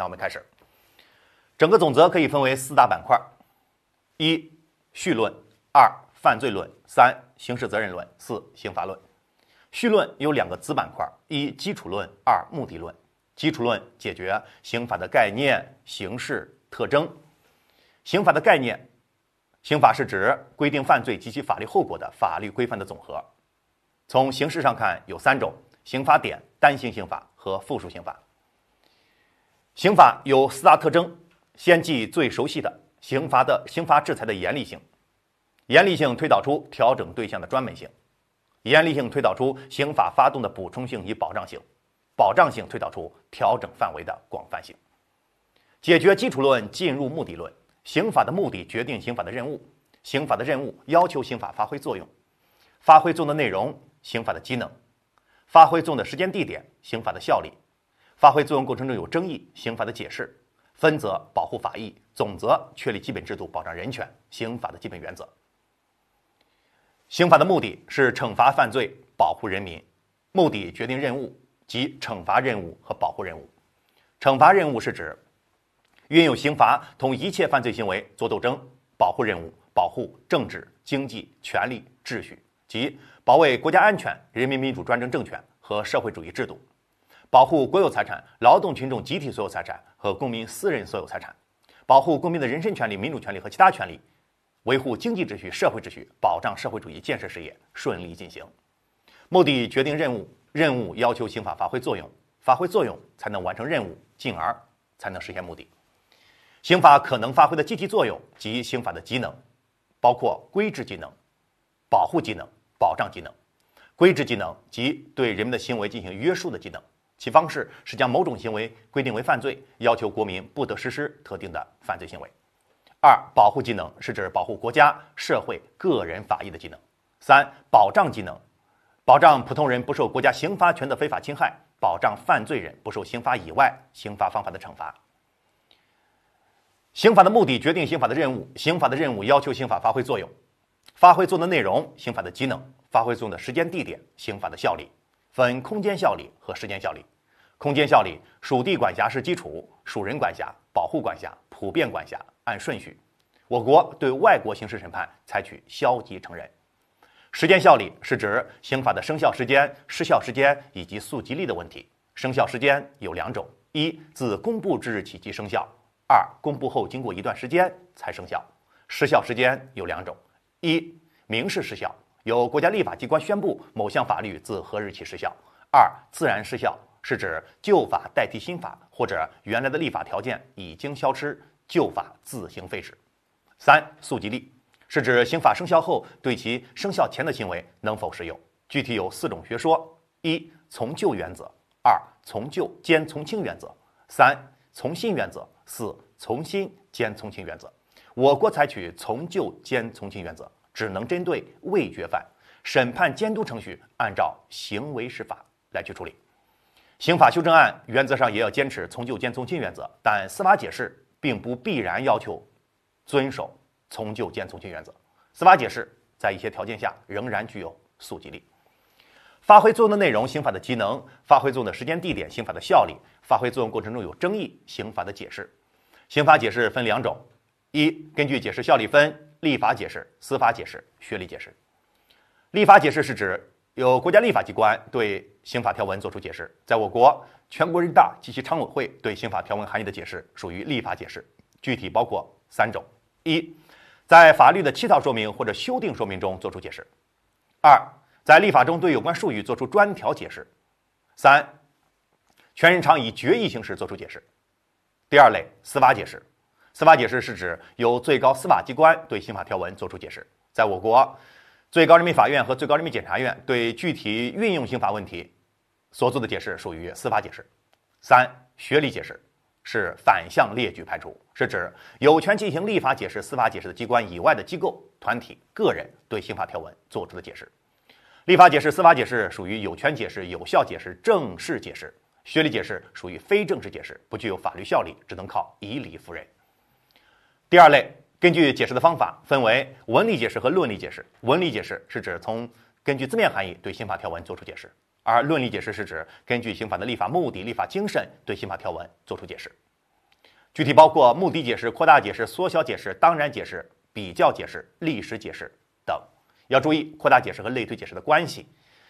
那我们开始，整个总则可以分为四大板块：一、序论；二、犯罪论；三、刑事责任论；四、刑法论。序论有两个子板块：一、基础论；二、目的论。基础论解决刑法的概念、形式、特征。刑法的概念，刑法是指规定犯罪及其法律后果的法律规范的总和。从形式上看，有三种：刑法典、单行刑法和复数刑法。刑法有四大特征，先记最熟悉的刑罚的刑罚制裁的严厉性，严厉性推导出调整对象的专门性，严厉性推导出刑法发动的补充性与保障性，保障性推导出调整范围的广泛性。解决基础论，进入目的论。刑法的目的决定刑法的任务，刑法的任务要求刑法发挥作用，发挥作用的内容，刑法的机能，发挥作用的时间地点，刑法的效力。发挥作用过程中有争议，刑法的解释；分则保护法益，总则确立基本制度保障人权，刑法的基本原则。刑法的目的是惩罚犯罪，保护人民。目的决定任务，即惩罚任务和保护任务。惩罚任务是指运用刑罚同一切犯罪行为作斗争；保护任务保护政治、经济、权利、秩序，即保卫国家安全、人民民主专政政权和社会主义制度。保护国有财产、劳动群众集体所有财产和公民私人所有财产，保护公民的人身权利、民主权利和其他权利，维护经济秩序、社会秩序，保障社会主义建设事业顺利进行。目的决定任务，任务要求刑法发挥作用，发挥作用才能完成任务，进而才能实现目的。刑法可能发挥的积极作用及刑法的机能，包括规制机能、保护机能、保障机能。规制机能即对人们的行为进行约束的机能。其方式是将某种行为规定为犯罪，要求国民不得实施特定的犯罪行为。二、保护技能是指保护国家、社会、个人法益的技能。三、保障技能，保障普通人不受国家刑罚权的非法侵害，保障犯罪人不受刑罚以外刑罚方法的惩罚。刑法的目的决定刑法的任务，刑法的任务要求刑法发挥作用，发挥作用的内容，刑法的机能，发挥作用的时间地点，刑法的效力。分空间效力和时间效力。空间效力，属地管辖是基础，属人管辖、保护管辖、普遍管辖按顺序。我国对外国刑事审判采取消极承认。时间效力是指刑法的生效时间、失效时间以及溯及力的问题。生效时间有两种：一自公布之日起即生效；二公布后经过一段时间才生效。失效时间有两种：一民事失效。由国家立法机关宣布某项法律自何日起失效。二、自然失效是指旧法代替新法，或者原来的立法条件已经消失，旧法自行废止。三、溯及力是指刑法生效后对其生效前的行为能否适用。具体有四种学说：一、从旧原则；二、从旧兼从轻原则；三、从新原则；四、从新兼从轻原则。我国采取从旧兼从轻原则。只能针对未决犯，审判监督程序按照行为释法来去处理。刑法修正案原则上也要坚持从旧兼从轻原则，但司法解释并不必然要求遵守从旧兼从轻原则。司法解释在一些条件下仍然具有溯及力。发挥作用的内容，刑法的机能；发挥作用的时间地点，刑法的效力；发挥作用过程中有争议，刑法的解释。刑法解释分两种：一、根据解释效力分。立法解释、司法解释、学理解释。立法解释是指由国家立法机关对刑法条文作出解释。在我国，全国人大及其常委会对刑法条文含义的解释属于立法解释，具体包括三种：一，在法律的起草说明或者修订说明中作出解释；二，在立法中对有关术语作出专条解释；三，全人常以决议形式作出解释。第二类，司法解释。司法解释是指由最高司法机关对刑法条文作出解释。在我国，最高人民法院和最高人民检察院对具体运用刑法问题所做的解释属于司法解释。三、学理解释是反向列举排除，是指有权进行立法解释、司法解释的机关以外的机构、团体、个人对刑法条文作出的解释。立法解释、司法解释属于有权解释、有效解释、正式解释；学理解释属于非正式解释，不具有法律效力，只能靠以理服人。第二类，根据解释的方法分为文理解释和论理解释。文理解释是指从根据字面含义对刑法条文作出解释，而论理解释是指根据刑法的立法目的、立法精神对刑法条文作出解释。具体包括目的解释、扩大解释、缩小解释、当然解释、比较解释、历史解释等。要注意扩大解释和类推解释的关系。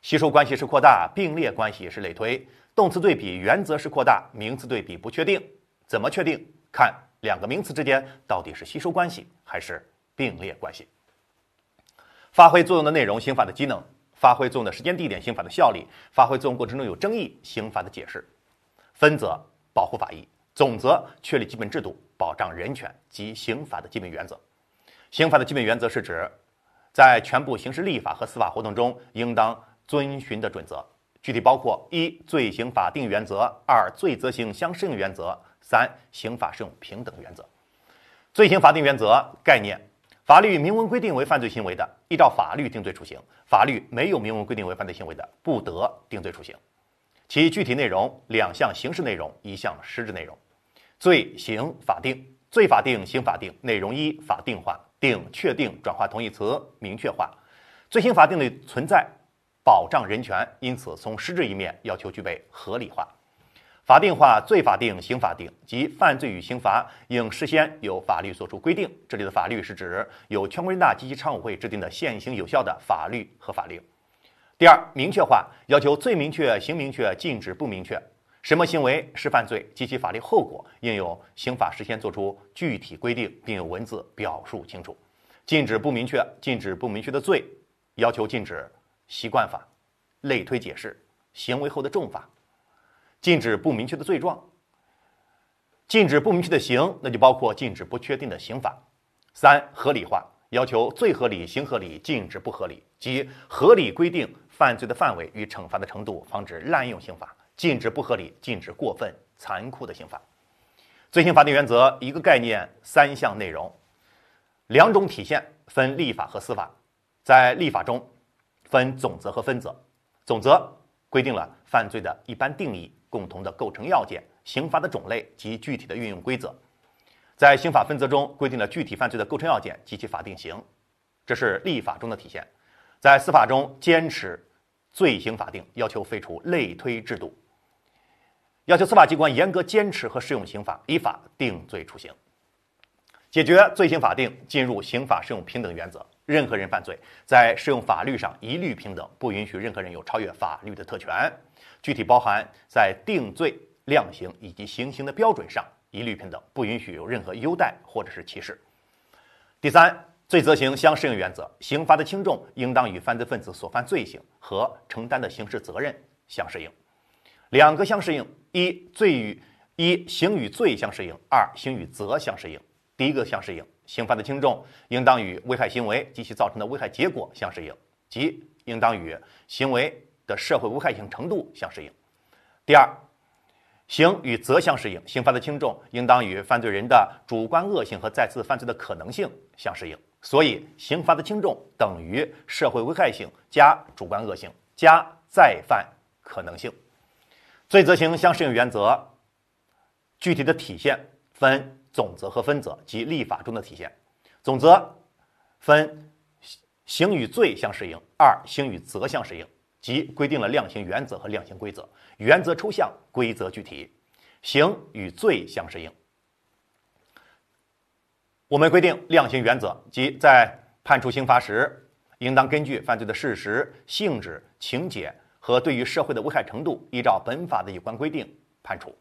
吸收关系是扩大，并列关系是类推。动词对比原则是扩大，名词对比不确定。怎么确定？看两个名词之间到底是吸收关系还是并列关系。发挥作用的内容，刑法的机能；发挥作用的时间地点，刑法的效力；发挥作用过程中有争议，刑法的解释。分则保护法益，总则确立基本制度，保障人权及刑法的基本原则。刑法的基本原则是指在全部刑事立法和司法活动中应当。遵循的准则具体包括：一、罪刑法定原则；二、罪责刑相适应原则；三、刑法适用平等原则。罪刑法定原则概念：法律明文规定为犯罪行为的，依照法律定罪处刑；法律没有明文规定为犯罪行为的，不得定罪处刑。其具体内容：两项形式内容，一项实质内容。罪刑法定，罪法定，刑法定。内容一：法定化，定确定转化同义词，明确化。罪刑法定的存在。保障人权，因此从实质一面要求具备合理化、法定化、罪法定、刑法定，即犯罪与刑罚应事先由法律作出规定。这里的法律是指由全国人大及其常委会制定的现行有效的法律和法令。第二，明确化，要求罪明确、刑明确、禁止不明确，什么行为是犯罪及其法律后果，应由刑法事先作出具体规定，并有文字表述清楚。禁止不明确，禁止不明确的罪，要求禁止。习惯法、类推解释、行为后的重罚、禁止不明确的罪状、禁止不明确的刑，那就包括禁止不确定的刑法。三、合理化，要求罪合理、刑合理、禁止不合理，即合理规定犯罪的范围与惩罚的程度，防止滥用刑法；禁止不合理、禁止过分残酷的刑法。罪刑法定原则一个概念，三项内容，两种体现，分立法和司法。在立法中。分总则和分则，总则规定了犯罪的一般定义、共同的构成要件、刑罚的种类及具体的运用规则；在刑法分则中规定了具体犯罪的构成要件及其法定刑，这是立法中的体现。在司法中，坚持罪刑法定，要求废除类推制度，要求司法机关严格坚持和适用刑法，依法定罪处刑，解决罪刑法定，进入刑法适用平等原则。任何人犯罪，在适用法律上一律平等，不允许任何人有超越法律的特权。具体包含在定罪量刑以及行刑的标准上一律平等，不允许有任何优待或者是歧视。第三，罪责刑相适应原则，刑罚的轻重应当与犯罪分子所犯罪行和承担的刑事责任相适应。两个相适应：一，罪与一刑与罪相适应；二，刑与责相适应。第一个相适应。刑罚的轻重应当与危害行为及其造成的危害结果相适应，即应当与行为社会危害性程度相适应。第二，刑与责相适应，刑罚的轻重应当与犯罪人的主观恶性和再次犯罪的可能性相适应。所以，刑罚的轻重等于社会危害性加主观恶性加再犯可能性。罪责刑相适应原则具体的体现分。总则和分则及立法中的体现。总则分刑与罪相适应，二刑与责相适应，即规定了量刑原则和量刑规则。原则抽象，规则具体。刑与罪相适应，我们规定量刑原则，即在判处刑罚时，应当根据犯罪的事实、性质、情节和对于社会的危害程度，依照本法的有关规定判处。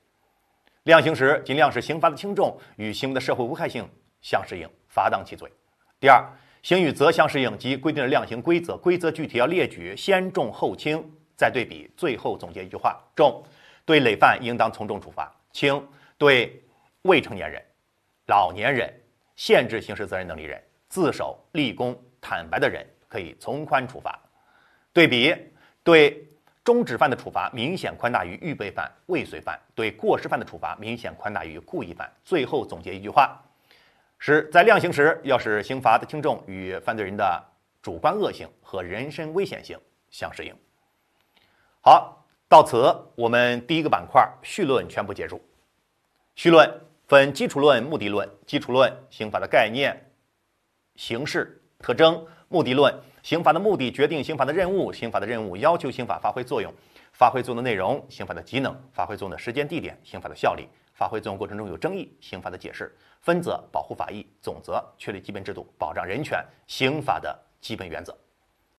量刑时，尽量使刑罚的轻重与行为的社会危害性相适应，罚当其罪。第二，刑与责相适应，即规定的量刑规则，规则具体要列举先重后轻，再对比，最后总结一句话：重对累犯应当从重处罚，轻对未成年人、老年人、限制刑事责任能力人、自首、立功、坦白的人可以从宽处罚。对比对。中止犯的处罚明显宽大于预备犯、未遂犯；对过失犯的处罚明显宽大于故意犯。最后总结一句话：是在量刑时要使刑罚的轻重与犯罪人的主观恶性和人身危险性相适应。好，到此我们第一个板块绪论全部结束。绪论分基础论、目的论。基础论：刑法的概念、形式、特征；目的论。刑法的目的决定刑法的任务，刑法的任务要求刑法发挥作用，发挥作用的内容，刑法的机能，发挥作用的时间地点，刑法的效力。发挥作用过程中有争议，刑法的解释；分则保护法益，总则确立基本制度，保障人权，刑法的基本原则。